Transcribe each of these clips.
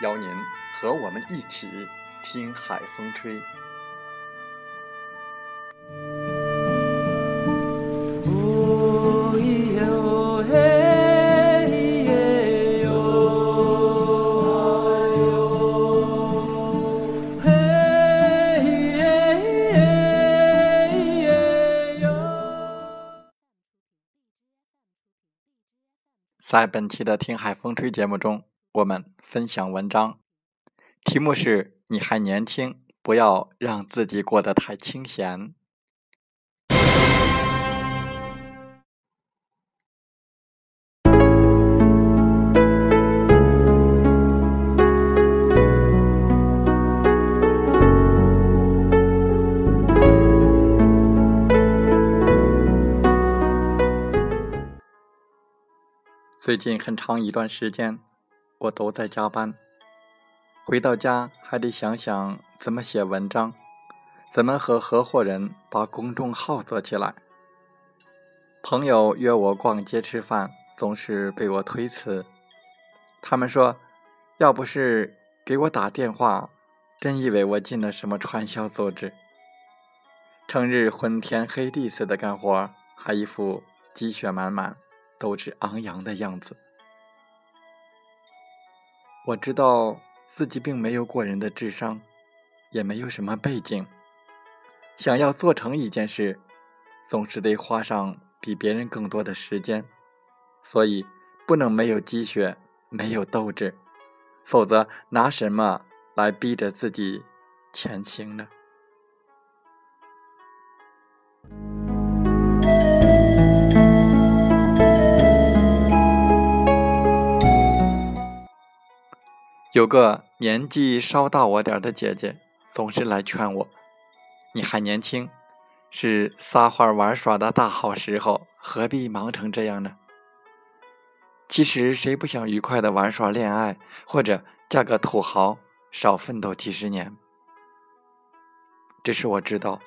邀您和我们一起听海风吹。在本期的《听海风吹》节目中。我们分享文章，题目是“你还年轻，不要让自己过得太清闲”。最近很长一段时间。我都在加班，回到家还得想想怎么写文章，怎么和合伙人把公众号做起来。朋友约我逛街吃饭，总是被我推辞。他们说，要不是给我打电话，真以为我进了什么传销组织。成日昏天黑地似的干活，还一副积雪满满、斗志昂扬的样子。我知道自己并没有过人的智商，也没有什么背景。想要做成一件事，总是得花上比别人更多的时间，所以不能没有积雪，没有斗志，否则拿什么来逼着自己前行呢？有个年纪稍大我点的姐姐，总是来劝我：“你还年轻，是撒欢玩耍的大好时候，何必忙成这样呢？”其实，谁不想愉快的玩耍、恋爱，或者嫁个土豪，少奋斗几十年？只是我知道，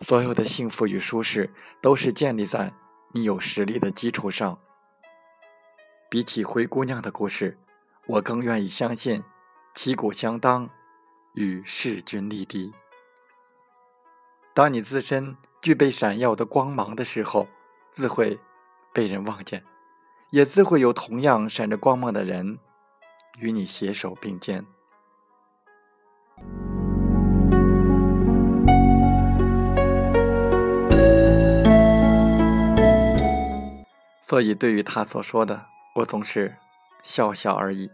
所有的幸福与舒适，都是建立在你有实力的基础上。比起灰姑娘的故事。我更愿意相信，旗鼓相当，与势均力敌。当你自身具备闪耀的光芒的时候，自会被人望见，也自会有同样闪着光芒的人与你携手并肩。所以，对于他所说的，我总是笑笑而已。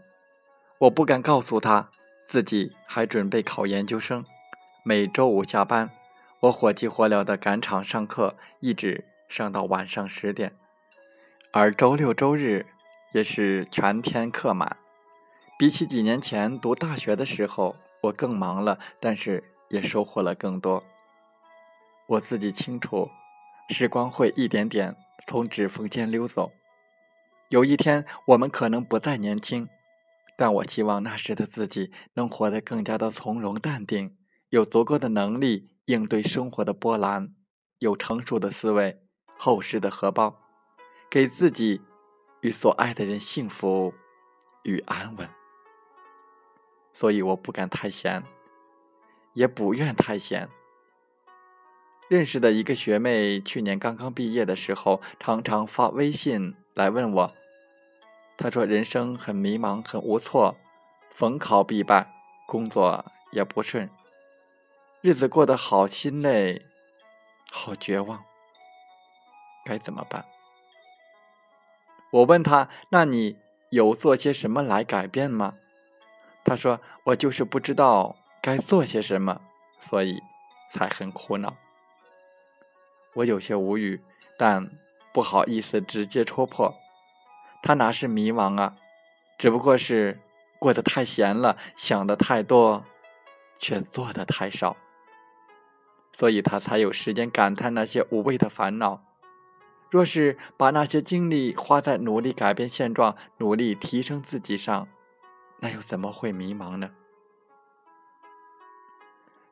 我不敢告诉他，自己还准备考研究生。每周五下班，我火急火燎的赶场上课，一直上到晚上十点。而周六周日也是全天课满。比起几年前读大学的时候，我更忙了，但是也收获了更多。我自己清楚，时光会一点点从指缝间溜走。有一天，我们可能不再年轻。但我希望那时的自己能活得更加的从容淡定，有足够的能力应对生活的波澜，有成熟的思维，厚实的荷包，给自己与所爱的人幸福与安稳。所以我不敢太闲，也不愿太闲。认识的一个学妹，去年刚刚毕业的时候，常常发微信来问我。他说：“人生很迷茫，很无措，逢考必败，工作也不顺，日子过得好心累，好绝望，该怎么办？”我问他：“那你有做些什么来改变吗？”他说：“我就是不知道该做些什么，所以才很苦恼。”我有些无语，但不好意思直接戳破。他哪是迷茫啊，只不过是过得太闲了，想的太多，却做的太少，所以他才有时间感叹那些无谓的烦恼。若是把那些精力花在努力改变现状、努力提升自己上，那又怎么会迷茫呢？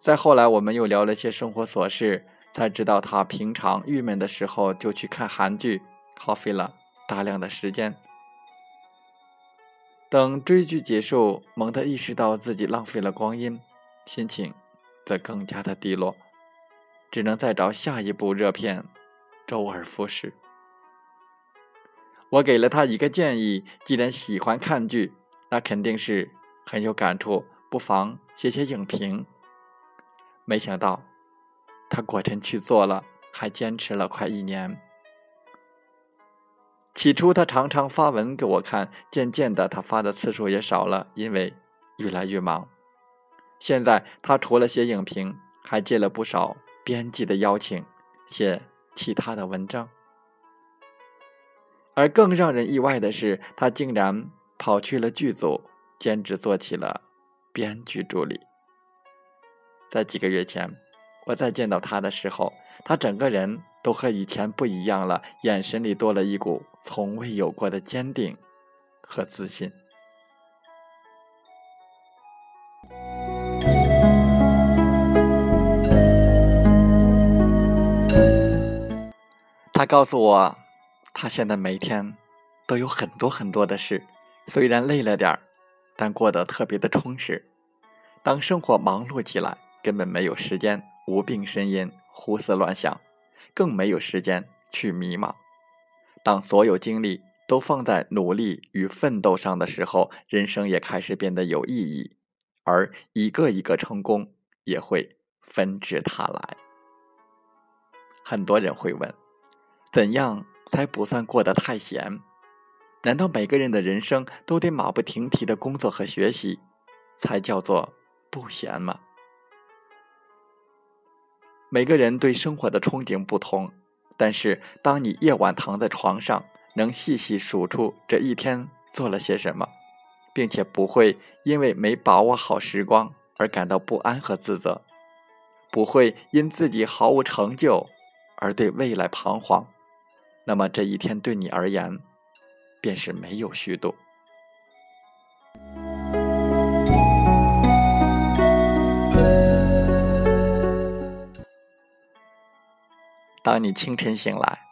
再后来，我们又聊了些生活琐事。才知道他平常郁闷的时候就去看韩剧，耗费了大量的时间。等追剧结束，猛地意识到自己浪费了光阴，心情则更加的低落，只能再找下一部热片，周而复始。我给了他一个建议：既然喜欢看剧，那肯定是很有感触，不妨写写影评。没想到。他果真去做了，还坚持了快一年。起初他常常发文给我看，渐渐的他发的次数也少了，因为越来越忙。现在他除了写影评，还接了不少编辑的邀请，写其他的文章。而更让人意外的是，他竟然跑去了剧组，兼职做起了编剧助理。在几个月前。我再见到他的时候，他整个人都和以前不一样了，眼神里多了一股从未有过的坚定和自信。他告诉我，他现在每天都有很多很多的事，虽然累了点儿，但过得特别的充实。当生活忙碌起来，根本没有时间。无病呻吟，胡思乱想，更没有时间去迷茫。当所有精力都放在努力与奋斗上的时候，人生也开始变得有意义，而一个一个成功也会纷至沓来。很多人会问：怎样才不算过得太闲？难道每个人的人生都得马不停蹄的工作和学习，才叫做不闲吗？每个人对生活的憧憬不同，但是当你夜晚躺在床上，能细细数出这一天做了些什么，并且不会因为没把握好时光而感到不安和自责，不会因自己毫无成就而对未来彷徨，那么这一天对你而言，便是没有虚度。当你清晨醒来，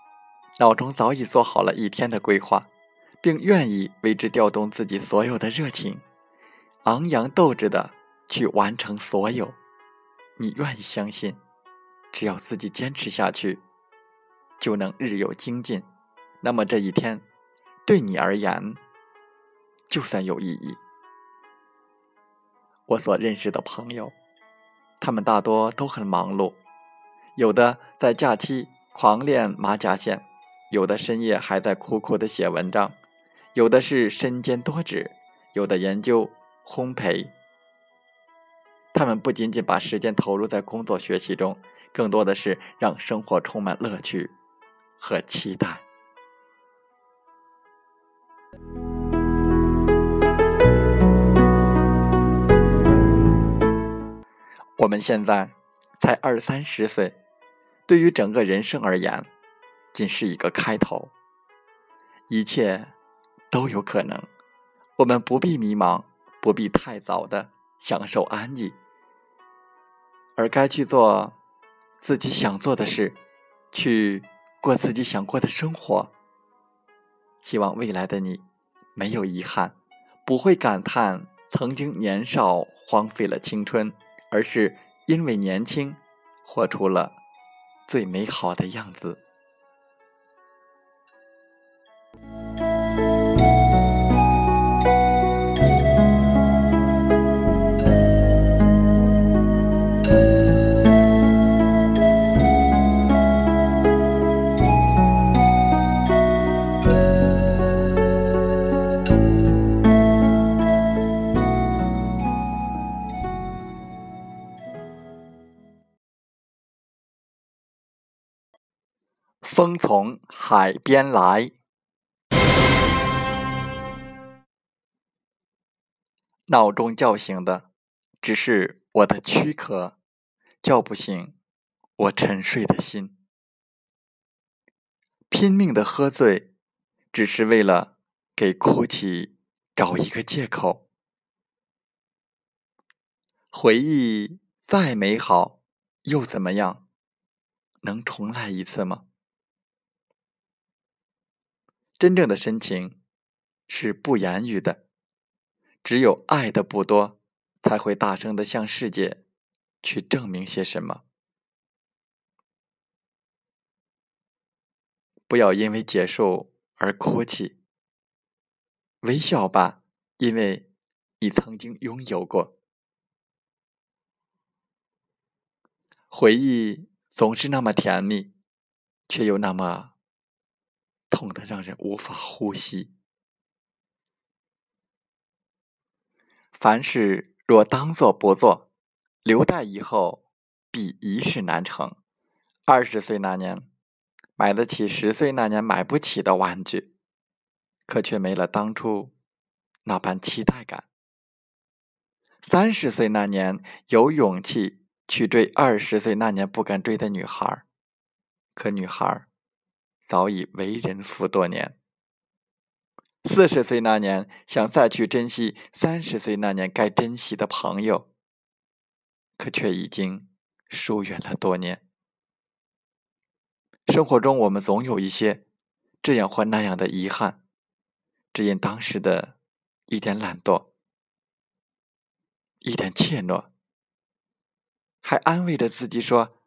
脑中早已做好了一天的规划，并愿意为之调动自己所有的热情，昂扬斗志的去完成所有。你愿意相信，只要自己坚持下去，就能日有精进。那么这一天，对你而言，就算有意义。我所认识的朋友，他们大多都很忙碌。有的在假期狂练马甲线，有的深夜还在苦苦的写文章，有的是身兼多职，有的研究烘焙。他们不仅仅把时间投入在工作学习中，更多的是让生活充满乐趣和期待。我们现在才二三十岁。对于整个人生而言，仅是一个开头，一切都有可能。我们不必迷茫，不必太早的享受安逸，而该去做自己想做的事，去过自己想过的生活。希望未来的你没有遗憾，不会感叹曾经年少荒废了青春，而是因为年轻，活出了。最美好的样子。风从海边来，闹钟叫醒的只是我的躯壳，叫不醒我沉睡的心。拼命的喝醉，只是为了给哭泣找一个借口。回忆再美好，又怎么样？能重来一次吗？真正的深情是不言语的，只有爱的不多，才会大声的向世界去证明些什么。不要因为结束而哭泣，微笑吧，因为你曾经拥有过。回忆总是那么甜蜜，却又那么……痛得让人无法呼吸。凡事若当做不做，留待以后必一事难成。二十岁那年，买得起十岁那年买不起的玩具，可却没了当初那般期待感。三十岁那年，有勇气去追二十岁那年不敢追的女孩，可女孩。早已为人妇多年。四十岁那年，想再去珍惜三十岁那年该珍惜的朋友，可却已经疏远了多年。生活中，我们总有一些这样或那样的遗憾，只因当时的一点懒惰、一点怯懦，还安慰着自己说：“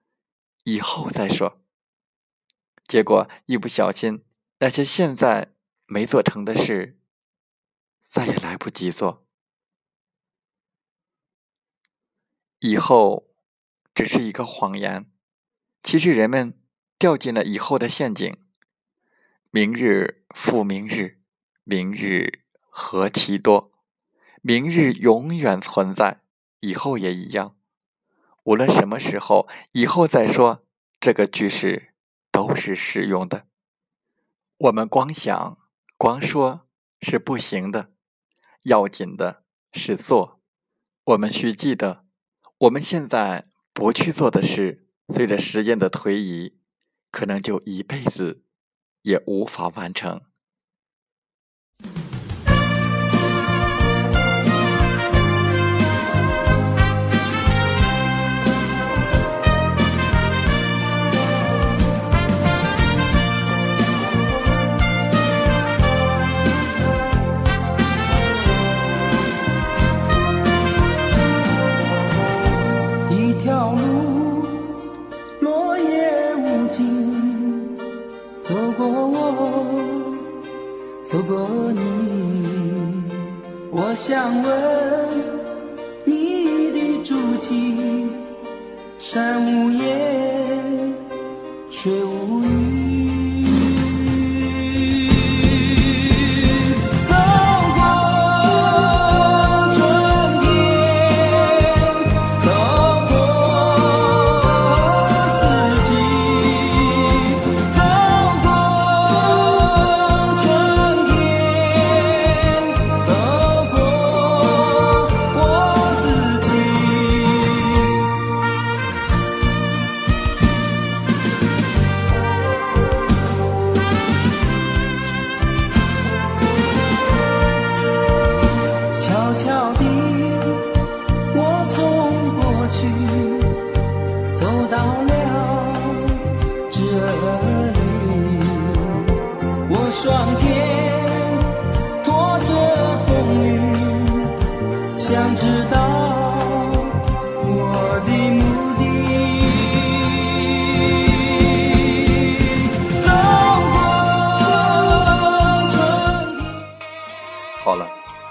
以后再说。”结果一不小心，那些现在没做成的事，再也来不及做。以后只是一个谎言。其实人们掉进了以后的陷阱。明日复明日，明日何其多，明日永远存在，以后也一样。无论什么时候，以后再说这个句式。都是适用的。我们光想、光说是不行的，要紧的是做。我们需记得，我们现在不去做的事，随着时间的推移，可能就一辈子也无法完成。夜却无语。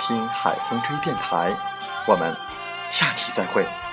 听海风吹电台”。我们下期再会。